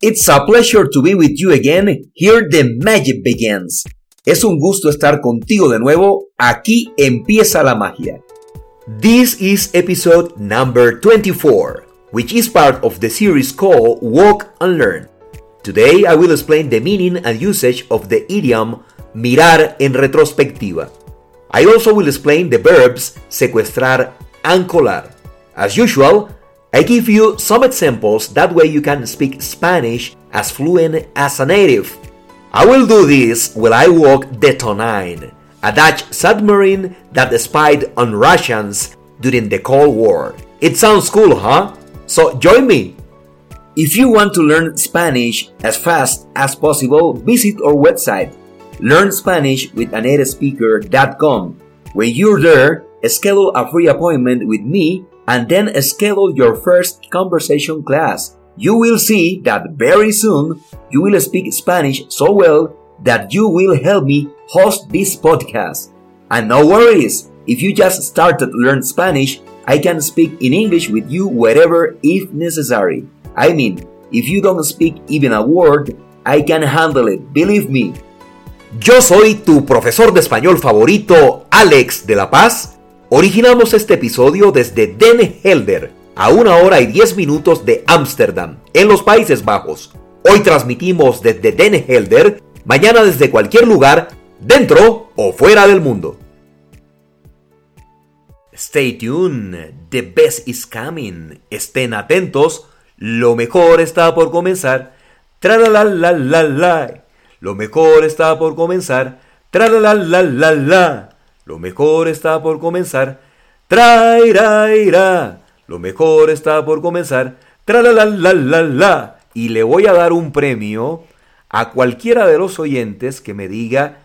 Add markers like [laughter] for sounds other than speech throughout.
It's a pleasure to be with you again. Here the magic begins. Es un gusto estar contigo de nuevo. Aquí empieza la magia. This is episode number 24, which is part of the series called Walk and Learn. Today I will explain the meaning and usage of the idiom mirar en retrospectiva. I also will explain the verbs secuestrar and colar. As usual, I give you some examples that way you can speak Spanish as fluent as a native. I will do this while I walk the Tonine, a Dutch submarine that spied on Russians during the Cold War. It sounds cool, huh? So join me! If you want to learn Spanish as fast as possible, visit our website learnspanishwithanatespeaker.com. When you're there, schedule a free appointment with me and then schedule your first conversation class. You will see that very soon you will speak Spanish so well that you will help me host this podcast. And no worries, if you just started to learn Spanish, I can speak in English with you wherever if necessary. I mean, if you don't speak even a word, I can handle it, believe me. Yo soy tu profesor de español favorito, Alex de la Paz. Originamos este episodio desde Den Helder, a una hora y diez minutos de Ámsterdam, en los Países Bajos. Hoy transmitimos desde Den Helder, mañana desde cualquier lugar, dentro o fuera del mundo. Stay tuned, the best is coming. Estén atentos, lo mejor está por comenzar. Tra la la la la. Lo mejor está por comenzar. Tra la la la la. Lo mejor está por comenzar. Tra ira ira. Lo mejor está por comenzar. Tra la la la la la. Y le voy a dar un premio a cualquiera de los oyentes que me diga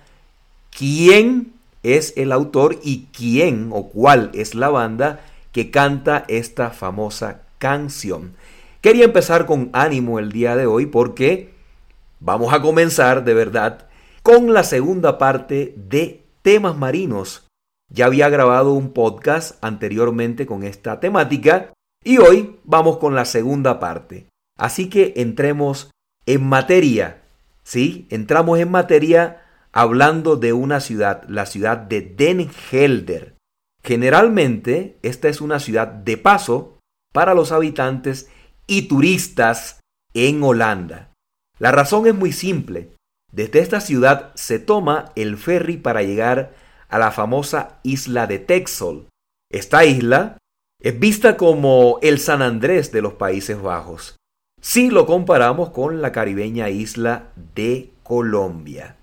quién es el autor y quién o cuál es la banda que canta esta famosa canción. Quería empezar con ánimo el día de hoy porque Vamos a comenzar de verdad con la segunda parte de temas marinos. Ya había grabado un podcast anteriormente con esta temática y hoy vamos con la segunda parte. Así que entremos en materia. ¿Sí? Entramos en materia hablando de una ciudad, la ciudad de Den Helder. Generalmente esta es una ciudad de paso para los habitantes y turistas en Holanda. La razón es muy simple. Desde esta ciudad se toma el ferry para llegar a la famosa isla de Texel. Esta isla es vista como el San Andrés de los Países Bajos, si lo comparamos con la caribeña isla de Colombia.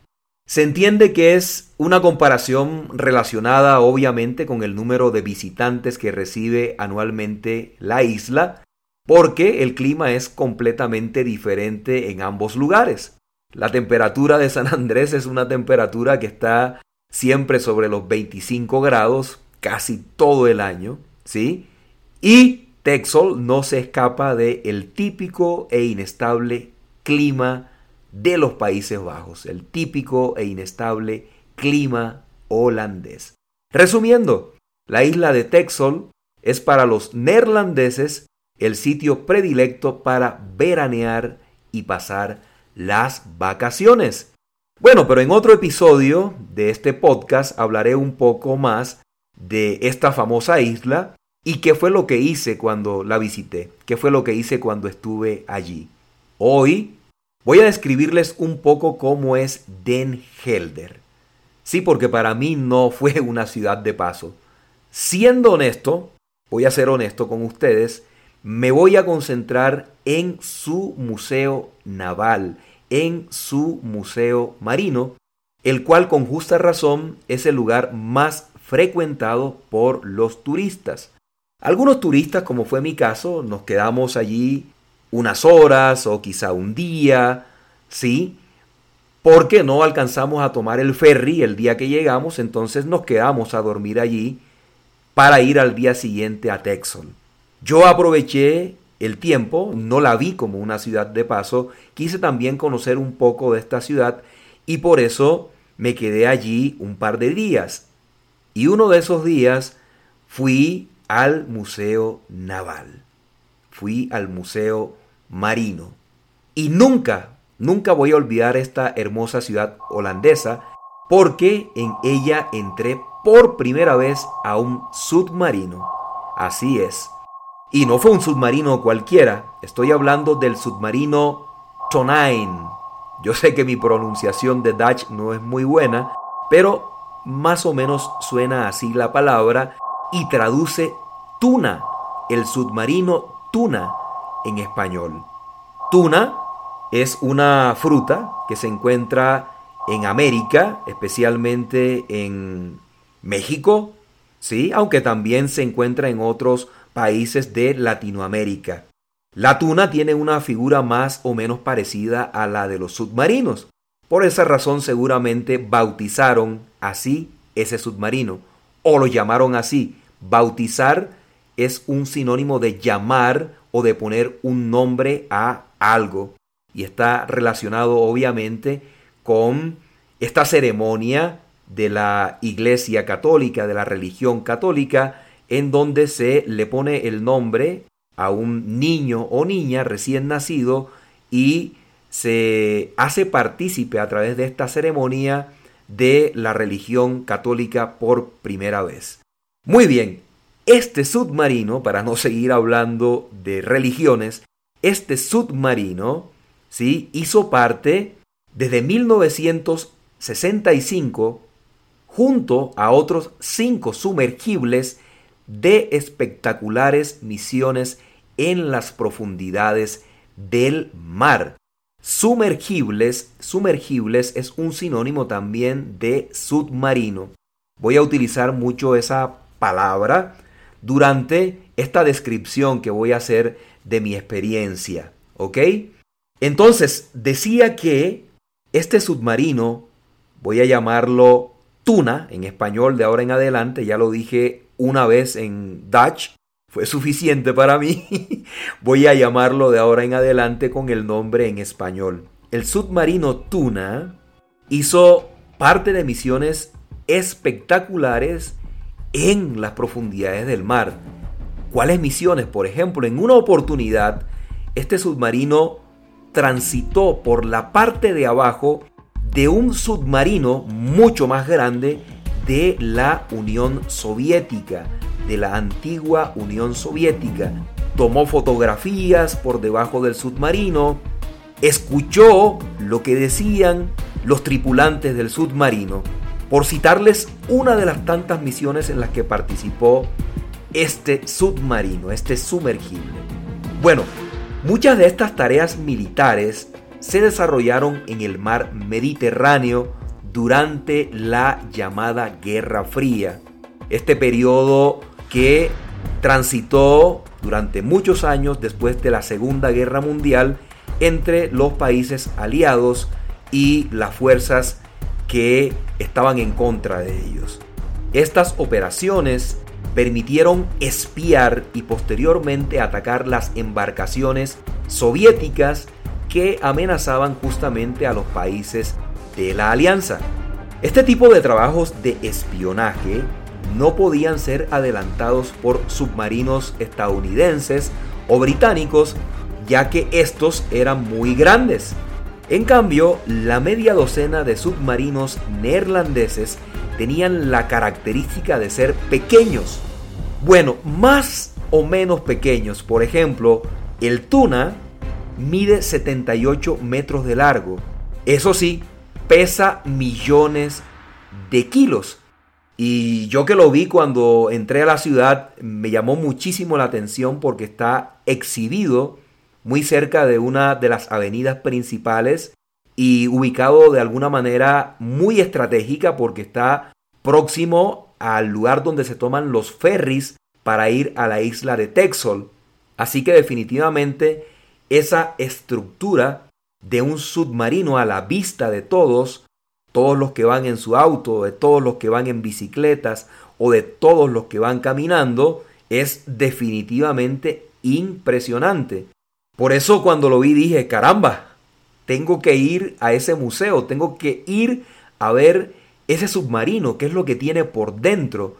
Se entiende que es una comparación relacionada obviamente con el número de visitantes que recibe anualmente la isla porque el clima es completamente diferente en ambos lugares. La temperatura de San Andrés es una temperatura que está siempre sobre los 25 grados casi todo el año, ¿sí? Y Texel no se escapa del el típico e inestable clima de los Países Bajos, el típico e inestable clima holandés. Resumiendo, la isla de Texel es para los neerlandeses el sitio predilecto para veranear y pasar las vacaciones. Bueno, pero en otro episodio de este podcast hablaré un poco más de esta famosa isla y qué fue lo que hice cuando la visité, qué fue lo que hice cuando estuve allí. Hoy voy a describirles un poco cómo es Den Helder. Sí, porque para mí no [laughs] fue una ciudad de paso. Siendo honesto, voy a ser honesto con ustedes, me voy a concentrar en su museo naval, en su museo marino, el cual con justa razón es el lugar más frecuentado por los turistas. Algunos turistas, como fue mi caso, nos quedamos allí unas horas o quizá un día, ¿sí? Porque no alcanzamos a tomar el ferry el día que llegamos, entonces nos quedamos a dormir allí para ir al día siguiente a Texel. Yo aproveché el tiempo, no la vi como una ciudad de paso, quise también conocer un poco de esta ciudad y por eso me quedé allí un par de días. Y uno de esos días fui al Museo Naval, fui al Museo Marino. Y nunca, nunca voy a olvidar esta hermosa ciudad holandesa porque en ella entré por primera vez a un submarino. Así es. Y no fue un submarino cualquiera, estoy hablando del submarino Tonijn. Yo sé que mi pronunciación de Dutch no es muy buena, pero más o menos suena así la palabra y traduce tuna, el submarino tuna en español. Tuna es una fruta que se encuentra en América, especialmente en México, ¿sí? aunque también se encuentra en otros países de Latinoamérica. La tuna tiene una figura más o menos parecida a la de los submarinos. Por esa razón seguramente bautizaron así ese submarino o lo llamaron así. Bautizar es un sinónimo de llamar o de poner un nombre a algo y está relacionado obviamente con esta ceremonia de la Iglesia Católica, de la religión católica, en donde se le pone el nombre a un niño o niña recién nacido y se hace partícipe a través de esta ceremonia de la religión católica por primera vez. Muy bien, este submarino, para no seguir hablando de religiones, este submarino ¿sí? hizo parte desde 1965 junto a otros cinco sumergibles de espectaculares misiones en las profundidades del mar. Sumergibles, sumergibles es un sinónimo también de submarino. Voy a utilizar mucho esa palabra durante esta descripción que voy a hacer de mi experiencia, ¿ok? Entonces, decía que este submarino, voy a llamarlo Tuna en español de ahora en adelante, ya lo dije una vez en Dutch, fue suficiente para mí. [laughs] Voy a llamarlo de ahora en adelante con el nombre en español. El submarino Tuna hizo parte de misiones espectaculares en las profundidades del mar. ¿Cuáles misiones? Por ejemplo, en una oportunidad, este submarino transitó por la parte de abajo de un submarino mucho más grande de la Unión Soviética, de la antigua Unión Soviética. Tomó fotografías por debajo del submarino, escuchó lo que decían los tripulantes del submarino, por citarles una de las tantas misiones en las que participó este submarino, este sumergible. Bueno, muchas de estas tareas militares se desarrollaron en el mar Mediterráneo durante la llamada Guerra Fría. Este periodo que transitó durante muchos años después de la Segunda Guerra Mundial entre los países aliados y las fuerzas que estaban en contra de ellos. Estas operaciones permitieron espiar y posteriormente atacar las embarcaciones soviéticas que amenazaban justamente a los países de la alianza. Este tipo de trabajos de espionaje no podían ser adelantados por submarinos estadounidenses o británicos, ya que estos eran muy grandes. En cambio, la media docena de submarinos neerlandeses tenían la característica de ser pequeños. Bueno, más o menos pequeños. Por ejemplo, el Tuna mide 78 metros de largo. Eso sí, pesa millones de kilos. Y yo que lo vi cuando entré a la ciudad, me llamó muchísimo la atención porque está exhibido muy cerca de una de las avenidas principales y ubicado de alguna manera muy estratégica porque está próximo al lugar donde se toman los ferries para ir a la isla de Texel. Así que definitivamente esa estructura de un submarino a la vista de todos todos los que van en su auto, de todos los que van en bicicletas o de todos los que van caminando, es definitivamente impresionante. Por eso cuando lo vi dije, caramba, tengo que ir a ese museo, tengo que ir a ver ese submarino, qué es lo que tiene por dentro.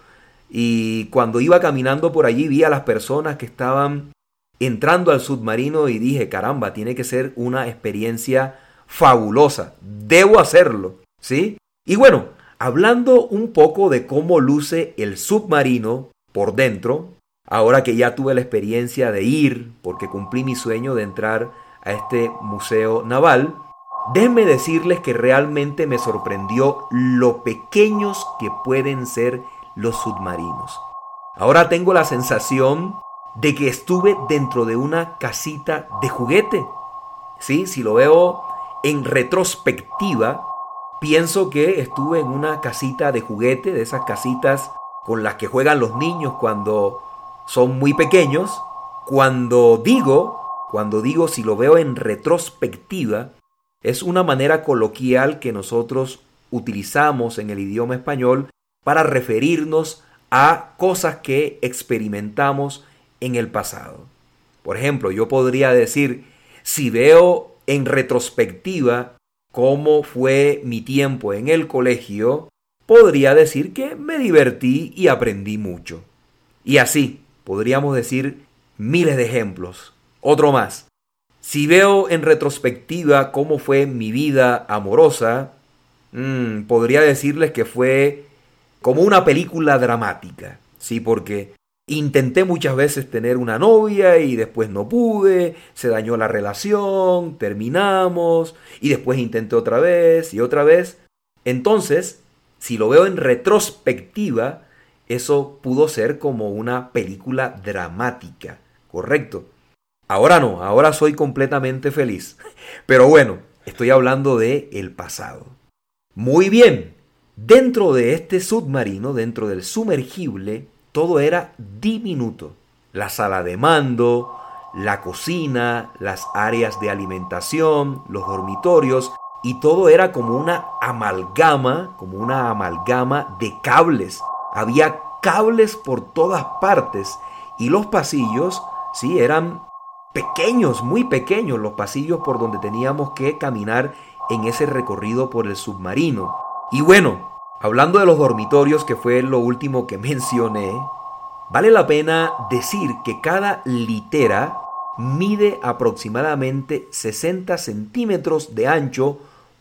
Y cuando iba caminando por allí vi a las personas que estaban entrando al submarino y dije, caramba, tiene que ser una experiencia fabulosa, debo hacerlo, ¿sí? Y bueno, hablando un poco de cómo luce el submarino por dentro, ahora que ya tuve la experiencia de ir, porque cumplí mi sueño de entrar a este museo naval, déjenme decirles que realmente me sorprendió lo pequeños que pueden ser los submarinos. Ahora tengo la sensación de que estuve dentro de una casita de juguete. Sí, si lo veo en retrospectiva, pienso que estuve en una casita de juguete, de esas casitas con las que juegan los niños cuando son muy pequeños. Cuando digo, cuando digo si lo veo en retrospectiva, es una manera coloquial que nosotros utilizamos en el idioma español para referirnos a cosas que experimentamos en el pasado. Por ejemplo, yo podría decir, si veo en retrospectiva cómo fue mi tiempo en el colegio, podría decir que me divertí y aprendí mucho. Y así, podríamos decir miles de ejemplos. Otro más. Si veo en retrospectiva cómo fue mi vida amorosa, mm, podría decirles que fue como una película dramática, ¿sí? Porque intenté muchas veces tener una novia y después no pude, se dañó la relación, terminamos y después intenté otra vez y otra vez. Entonces, si lo veo en retrospectiva, eso pudo ser como una película dramática, ¿correcto? Ahora no, ahora soy completamente feliz. [laughs] Pero bueno, estoy hablando de el pasado. Muy bien, Dentro de este submarino, dentro del sumergible, todo era diminuto. La sala de mando, la cocina, las áreas de alimentación, los dormitorios, y todo era como una amalgama, como una amalgama de cables. Había cables por todas partes y los pasillos, sí, eran pequeños, muy pequeños los pasillos por donde teníamos que caminar en ese recorrido por el submarino. Y bueno, Hablando de los dormitorios, que fue lo último que [laughs] mencioné, vale la pena decir que cada litera mide aproximadamente 60 centímetros de ancho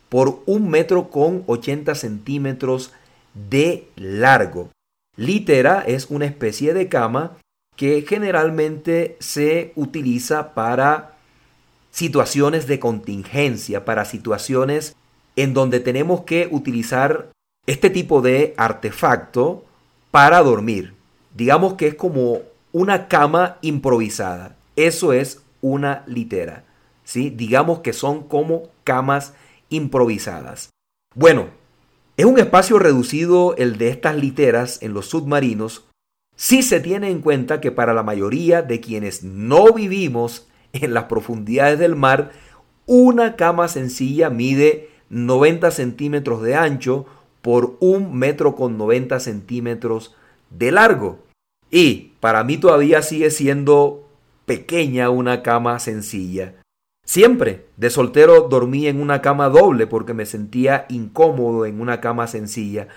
por un metro con 80 centímetros de largo. Litera es una especie de cama que generalmente se utiliza para situaciones de contingencia, para situaciones en donde tenemos que utilizar este tipo de artefacto para dormir. Digamos que es como una cama improvisada. Eso es una litera. ¿sí? Digamos que son como camas improvisadas. Bueno, es un espacio reducido el de estas literas en los submarinos si se tiene en cuenta que para la mayoría de quienes no vivimos en las profundidades del mar, una cama sencilla mide 90 centímetros de ancho por un metro con 90 centímetros de largo. Y para mí todavía sigue siendo pequeña una cama sencilla. Siempre de soltero dormí en una cama doble porque me sentía incómodo en una cama sencilla.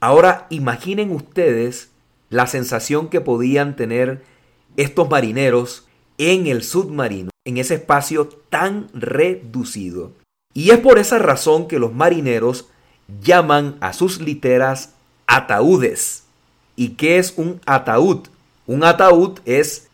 Ahora imaginen ustedes la sensación que podían tener estos marineros en el submarino, en ese espacio tan reducido. Y es por esa razón que los marineros llaman a sus literas ataúdes. ¿Y qué es un ataúd? Un ataúd es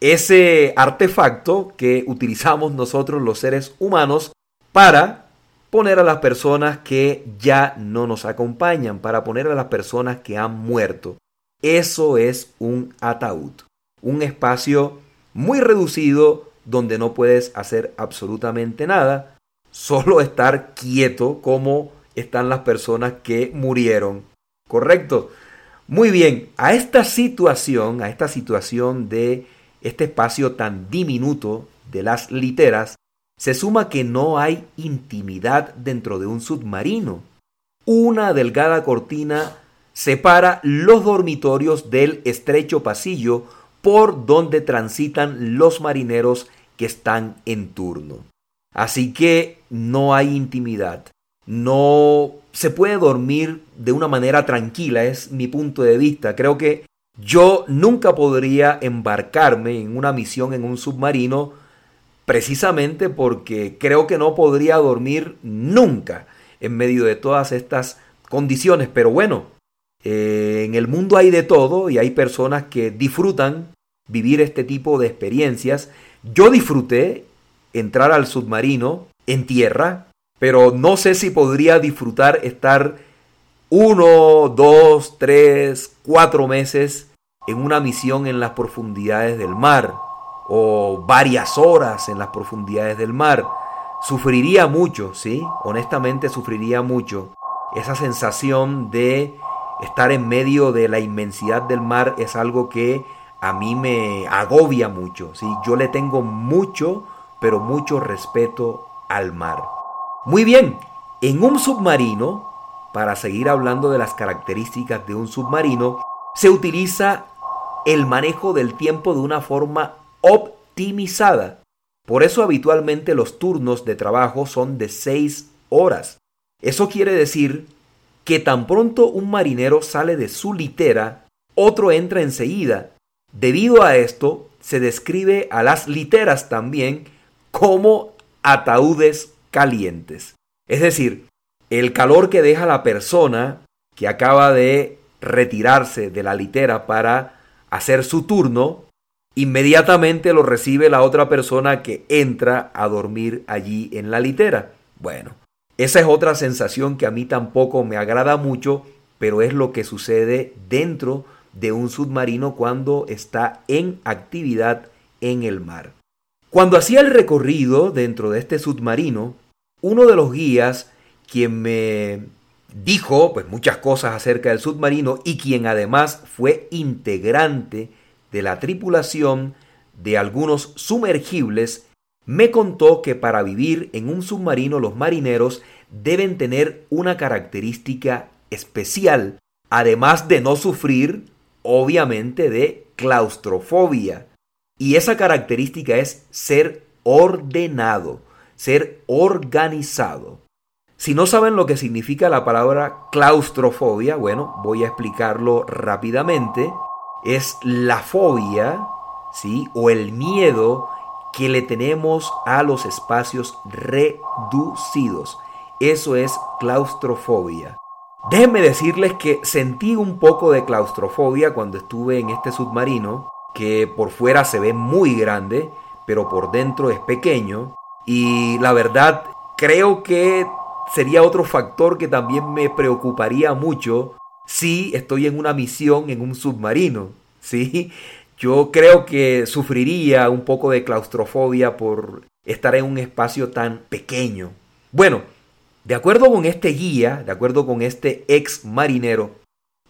ese artefacto que utilizamos nosotros los seres humanos para poner a las personas que ya no nos acompañan, para poner a las personas que han muerto. Eso es un ataúd, un espacio muy reducido donde no puedes hacer absolutamente nada, solo estar quieto como están las personas que murieron. ¿Correcto? Muy bien, a esta situación, a esta situación de este espacio tan diminuto de las literas, se suma que no hay intimidad dentro de un submarino. Una delgada cortina separa los dormitorios del estrecho pasillo por donde transitan los marineros que están en turno. Así que no hay intimidad no se puede dormir de una manera tranquila, es mi punto de vista. Creo que Yo nunca podría embarcarme en una misión en un submarino precisamente porque creo que no podría dormir nunca en medio de todas estas condiciones. Pero bueno, eh, en el mundo hay de todo y hay personas que disfrutan vivir este tipo de experiencias. Yo disfruté entrar al submarino en tierra, pero no sé si podría disfrutar estar uno, dos, tres, cuatro meses en una misión en las profundidades del mar o varias horas en las profundidades del mar. Sufriría mucho, ¿sí? Honestamente sufriría mucho. Esa sensación de estar en medio de la inmensidad del mar es algo que a mí me agobia mucho, ¿sí? Yo le tengo mucho, pero mucho respeto al mar. Muy bien, en un submarino, para seguir hablando de las características de un submarino, se utiliza el manejo del tiempo de una forma optimizada. Por eso habitualmente los turnos de trabajo son de 6 horas. Eso quiere decir que tan pronto un marinero sale de su litera, otro entra enseguida. Debido a esto, se describe a las literas también como ataúdes calientes. Es decir, el calor que deja la persona que acaba de retirarse de la litera para hacer su turno, inmediatamente lo recibe la otra persona que entra a dormir allí en la litera. Bueno, esa es otra sensación que a mí tampoco me agrada mucho, pero es lo que sucede dentro de un submarino cuando está en actividad en el mar. Cuando hacía el recorrido dentro de este submarino, uno de los guías, quien me dijo pues muchas cosas acerca del submarino y quien además fue integrante de la tripulación de algunos sumergibles, me contó que para vivir en un submarino los marineros deben tener una característica especial, además de no sufrir, obviamente, de claustrofobia. Y esa característica es ser ordenado, ser organizado. Si no saben lo que significa la palabra claustrofobia, bueno, voy a explicarlo rápidamente. Es la fobia, ¿sí? O el miedo que le tenemos a los espacios reducidos. Eso es claustrofobia. Déjenme decirles que sentí un poco de claustrofobia cuando estuve en este submarino, que por fuera se ve muy grande, pero por dentro es pequeño. Y la verdad, creo que sería otro factor que también me preocuparía mucho si estoy en una misión en un submarino. ¿sí? Yo creo que sufriría un poco de claustrofobia por estar en un espacio tan pequeño. Bueno, de acuerdo con este guía, de acuerdo con este ex marinero,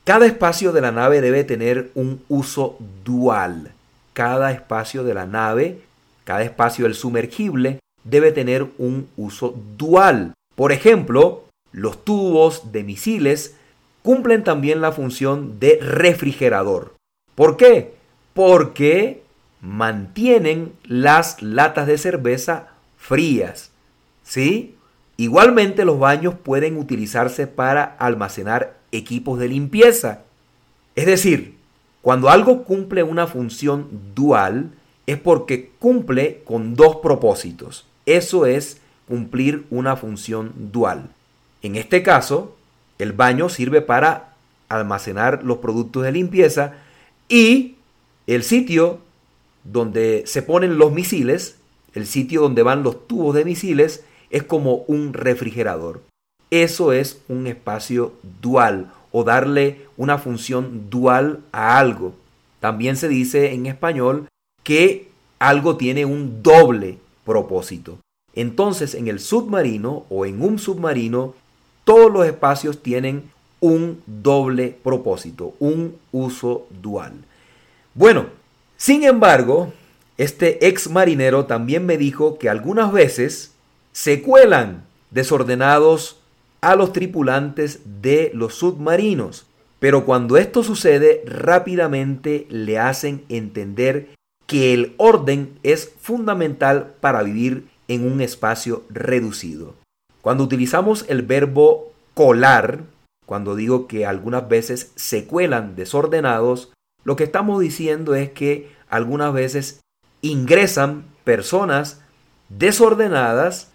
cada espacio de la nave debe tener un uso dual. Cada espacio de la nave, cada espacio del sumergible debe tener un uso dual. Por ejemplo, los tubos de misiles cumplen también la función de refrigerador. ¿Por qué? Porque mantienen las latas de cerveza frías. ¿Sí? Igualmente los baños pueden utilizarse para almacenar equipos de limpieza. Es decir, cuando algo cumple una función dual es porque cumple con dos propósitos. Eso es cumplir una función dual. En este caso, el baño sirve para almacenar los productos de limpieza y el sitio donde se ponen los misiles, el sitio donde van los tubos de misiles, es como un refrigerador. Eso es un espacio dual o darle una función dual a algo. También se dice en español que algo tiene un doble propósito. Entonces, en el submarino o en un submarino, todos los espacios tienen un doble propósito, un uso dual. Bueno, sin embargo, este ex marinero también me dijo que algunas veces se cuelan desordenados a los tripulantes de los submarinos, pero cuando esto sucede rápidamente le hacen entender que el orden es fundamental para vivir en un espacio reducido. Cuando utilizamos el verbo colar, cuando digo que algunas veces se cuelan desordenados, Lo que estamos diciendo es que algunas veces ingresan personas desordenadas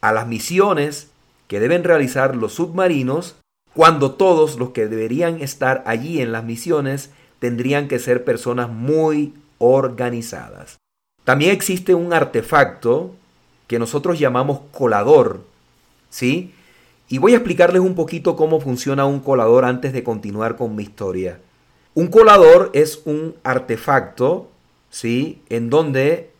a las misiones que deben realizar los submarinos cuando todos los que deberían estar allí en las misiones tendrían que ser personas muy organizadas. También existe un artefacto que nosotros llamamos colador, ¿sí? Y voy a explicarles un poquito cómo funciona un colador antes de continuar con mi historia. Un colador es un artefacto, ¿sí? En donde,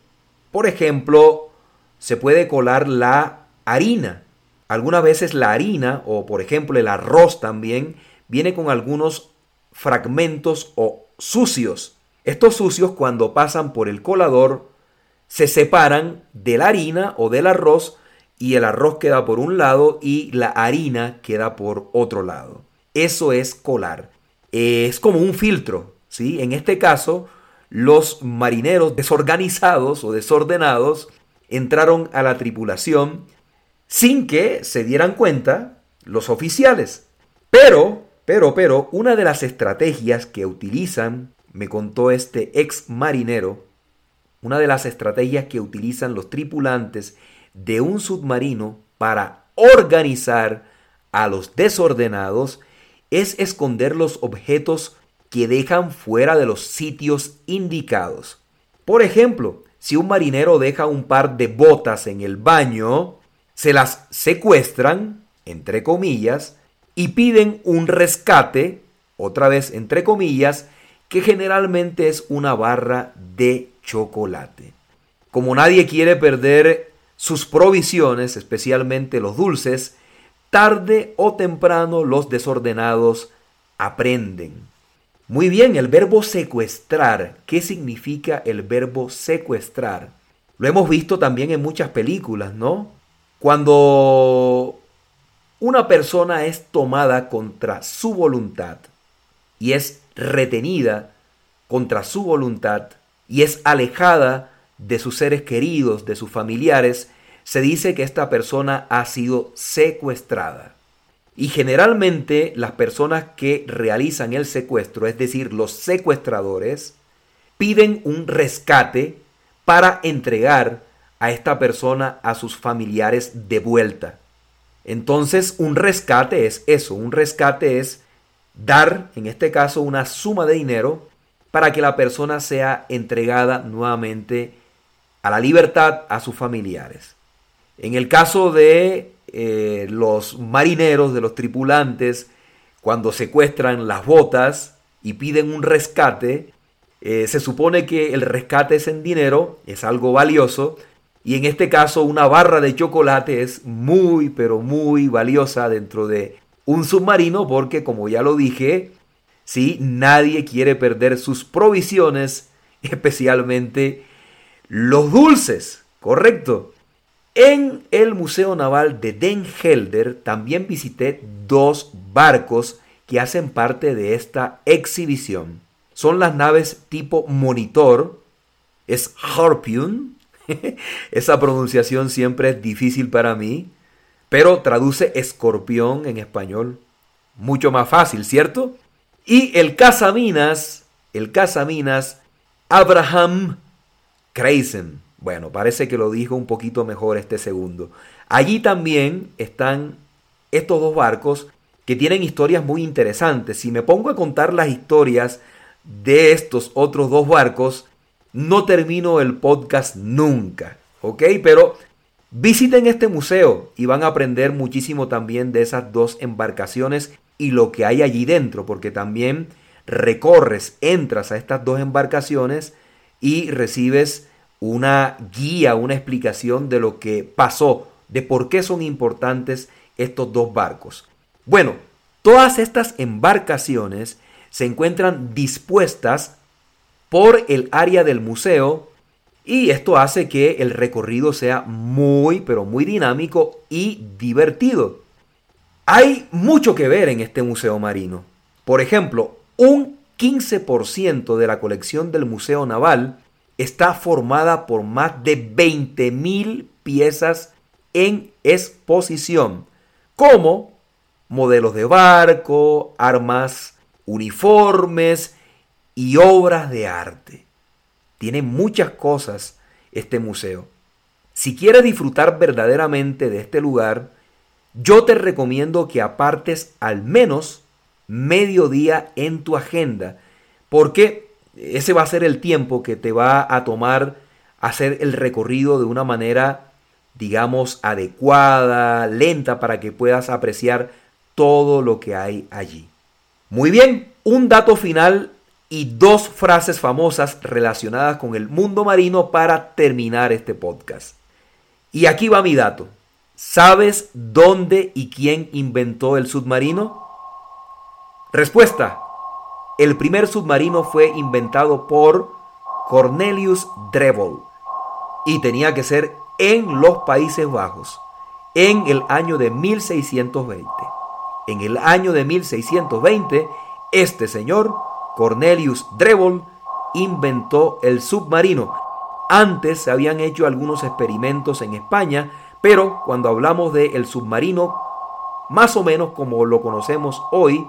por ejemplo, se puede colar la harina. Algunas veces la harina, o por ejemplo el arroz también, viene con algunos fragmentos o sucios. Estos sucios cuando pasan por el colador se separan de la harina o del arroz y el arroz queda por un lado y la harina queda por otro lado. Eso es colar. Es como un filtro, ¿sí? En este caso, los marineros desorganizados o desordenados entraron a la tripulación sin que se dieran cuenta los oficiales. Pero, pero, pero, una de las estrategias que utilizan, me contó este ex marinero, una de las estrategias que utilizan los tripulantes de un submarino para organizar a los desordenados es esconder los objetos que dejan fuera de los sitios indicados. Por ejemplo, si un marinero deja un par de botas en el baño, se las secuestran, entre comillas, y piden un rescate, otra vez entre comillas, que generalmente es una barra de chocolate. Como nadie quiere perder sus provisiones, especialmente los dulces, tarde o temprano los desordenados aprenden. Muy bien, el verbo secuestrar. ¿Qué significa el verbo secuestrar? Lo hemos visto también en muchas películas, ¿no? Cuando una persona es tomada contra su voluntad y es retenida contra su voluntad y es alejada de sus seres queridos, de sus familiares, se dice que esta persona ha sido secuestrada. Y generalmente las personas que realizan el secuestro, es decir, los secuestradores, piden un rescate para entregar a esta persona a sus familiares de vuelta. Entonces un rescate es eso, un rescate es dar, en este caso, una suma de dinero para que la persona sea entregada nuevamente a la libertad a sus familiares. En el caso de eh, los marineros, de los tripulantes, cuando secuestran las botas y piden un rescate, eh, se supone que el rescate es en dinero, es algo valioso, y en este caso una barra de chocolate es muy, pero muy valiosa dentro de un submarino porque, como ya lo dije, si nadie quiere perder sus provisiones, [laughs] especialmente los dulces, ¿correcto? En el Museo Naval de Den Helder también visité dos barcos que hacen parte de esta exhibición. Son las naves tipo monitor, es Harpoon, [laughs] esa pronunciación siempre es difícil para mí, pero traduce escorpión en español. Mucho más fácil, ¿cierto? Y el cazaminas, el cazaminas Abraham Kreisen. Bueno, parece que lo dijo un poquito mejor este segundo. Allí también están estos dos barcos que tienen historias muy interesantes. Si me pongo a contar las historias de estos otros dos barcos, no termino el podcast nunca. ¿Ok? Pero visiten este museo y van a aprender muchísimo también de esas dos embarcaciones y lo que hay allí dentro, porque también recorres, entras a estas dos embarcaciones y recibes una guía, una explicación de lo que pasó, de por qué son importantes estos dos barcos. Bueno, todas estas embarcaciones se encuentran dispuestas por el área del museo y esto hace que el recorrido sea muy, pero muy dinámico y divertido. Hay mucho que ver en este museo marino. Por ejemplo, un 15% de la colección del Museo Naval está formada por más de 20.000 piezas en exposición, como modelos de barco, armas, uniformes y obras de arte. Tiene muchas cosas este museo. Si quieres disfrutar verdaderamente de este lugar, yo te recomiendo que apartes al menos medio día en tu agenda, porque ese va a ser el tiempo que te va a tomar hacer el recorrido de una manera, digamos, adecuada, lenta, para que puedas apreciar todo lo que hay allí. Muy bien, un dato final y dos frases famosas relacionadas con el mundo marino para terminar este podcast. Y aquí va mi dato. ¿Sabes dónde y quién inventó el submarino? Respuesta. El primer submarino fue inventado por Cornelius Drebbel y tenía que ser en los Países Bajos en el año de 1620. En el año de 1620, este señor, Cornelius Drebbel, inventó el submarino. Antes se habían hecho algunos experimentos en España, pero cuando hablamos del el submarino, más o menos como lo conocemos hoy,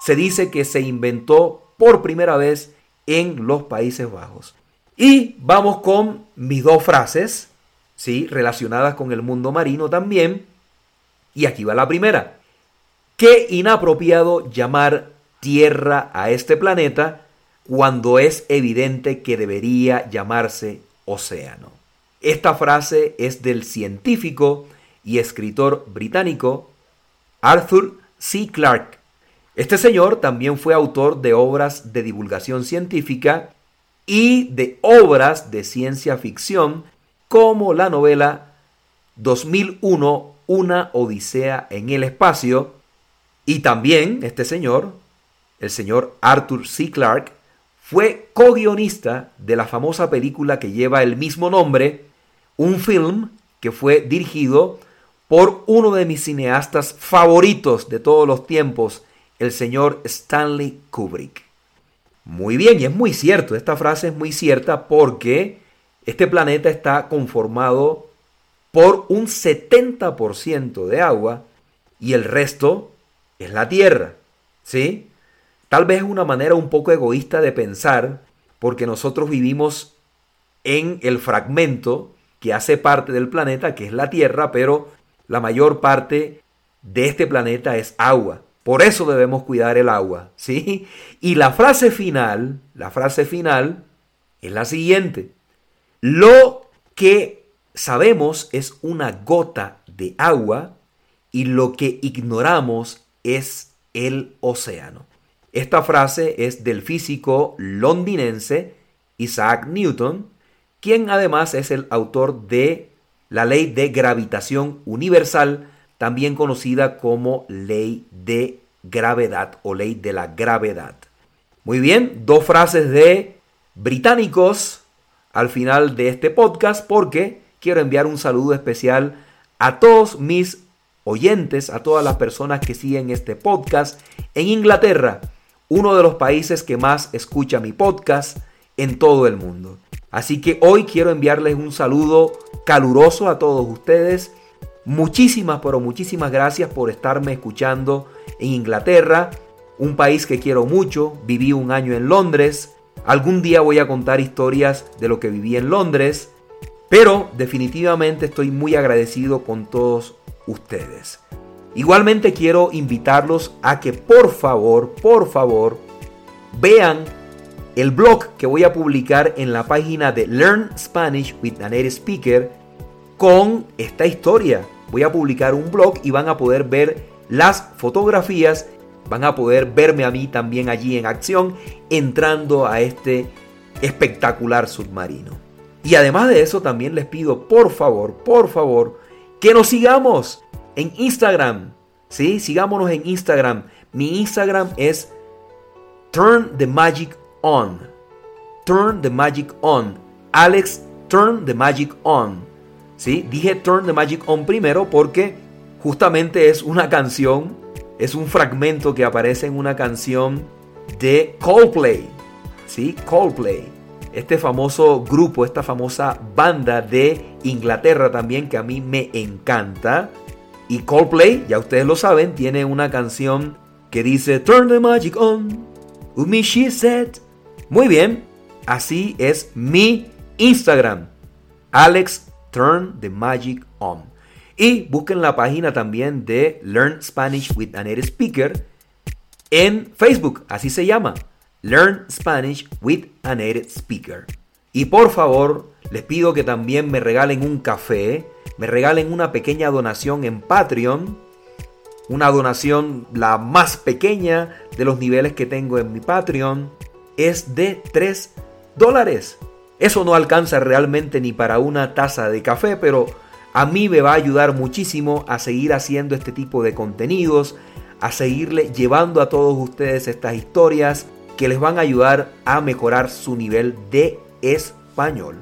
se dice que se inventó por primera vez en los Países Bajos. Y vamos con mis dos frases, ¿sí? relacionadas con el mundo marino también. Y aquí va la primera. Qué inapropiado llamar tierra a este planeta cuando es evidente que debería llamarse océano. Esta frase es del científico y escritor británico Arthur C. Clarke, este señor también fue autor de obras de divulgación científica y de obras de ciencia ficción como la novela 2001 Una Odisea en el Espacio y también este señor, el señor Arthur C. Clarke, fue co-guionista de la famosa película que lleva el mismo nombre, un film que fue dirigido por uno de mis cineastas favoritos de todos los tiempos, el señor Stanley Kubrick. Muy bien, y es muy cierto, esta frase es muy cierta porque este planeta está conformado por un 70% de agua y el resto es la Tierra. ¿Sí? Tal vez es una manera un poco egoísta de pensar porque nosotros vivimos en el fragmento que hace parte del planeta, que es la Tierra, pero la mayor parte de este planeta es agua. Por eso debemos cuidar el agua, ¿sí? Y la frase final, la frase final es la siguiente. Lo que sabemos es una gota de agua y lo que ignoramos es el océano. Esta frase es del físico londinense Isaac Newton, quien además es el autor de la ley de gravitación universal también conocida como ley de gravedad o ley de la gravedad. Muy bien, dos frases de británicos al final de este podcast porque quiero enviar un saludo especial a todos mis oyentes, a todas las personas que siguen este podcast en Inglaterra, uno de los países que más escucha mi podcast en todo el mundo. Así que hoy quiero enviarles un saludo caluroso a todos ustedes Muchísimas, pero muchísimas gracias por estarme escuchando en Inglaterra, un país que quiero mucho. Viví un año en Londres. Algún día voy a contar historias de lo que viví en Londres. Pero definitivamente estoy muy agradecido con todos ustedes. Igualmente quiero invitarlos a que por favor, por favor, vean el blog que voy a publicar en la página de Learn Spanish with a Native Speaker con esta historia. Voy a publicar un blog y van a poder ver las fotografías, van a poder verme a mí también allí en acción entrando a este espectacular submarino. Y además de eso también les pido por favor, por favor, que nos sigamos en Instagram. ¿Sí? Sigámonos en Instagram. Mi Instagram es Turn the Magic On. Turn the Magic On. Alex Turn the Magic On. Dije Turn the Magic On primero porque justamente es una canción, es un fragmento que aparece en una canción de Coldplay, ¿sí? Coldplay. Este famoso grupo, esta famosa banda de Inglaterra también que a mí me encanta. Y Coldplay, ya ustedes lo saben, tiene una canción que dice Turn the magic on. Me she said, Muy bien, así es mi Instagram. Alex Turn the Magic On. Y busquen la página también de Learn Spanish with a Native Speaker en Facebook, así se llama. Learn Spanish with a Native Speaker. Y por favor, les pido que también me regalen un café, me regalen una pequeña donación en Patreon. Una donación la más pequeña de los niveles que tengo en mi Patreon es de 3 dólares. Eso no alcanza realmente ni para una taza de café, pero a mí me va a ayudar muchísimo a seguir haciendo este tipo de contenidos, a seguirle llevando a todos ustedes estas historias que les van a ayudar a mejorar su nivel de español.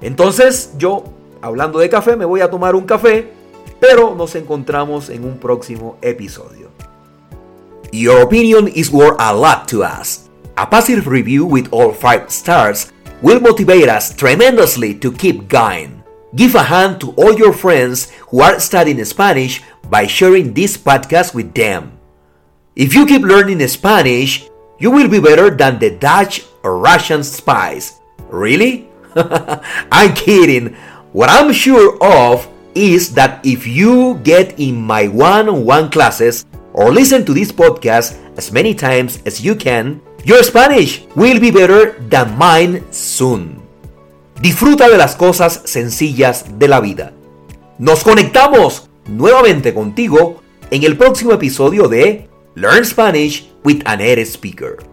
Entonces yo, hablando de café, me voy a tomar un café, pero nos encontramos en un próximo episodio. Your opinion is worth a lot to us. A passive review with all 5 stars will motivate us tremendously to keep going. Give a hand to all your friends who are studying Spanish by sharing this podcast with them. If you keep learning Spanish, you will be better than the Dutch or Russian spies. Really? [laughs] I'm kidding. What I'm sure of is that if you get in my one on one classes or listen to this podcast as many times as you can, Your Spanish will be better than mine soon. Disfruta de las cosas sencillas de la vida. Nos conectamos nuevamente contigo en el próximo episodio de Learn Spanish with an Native Speaker.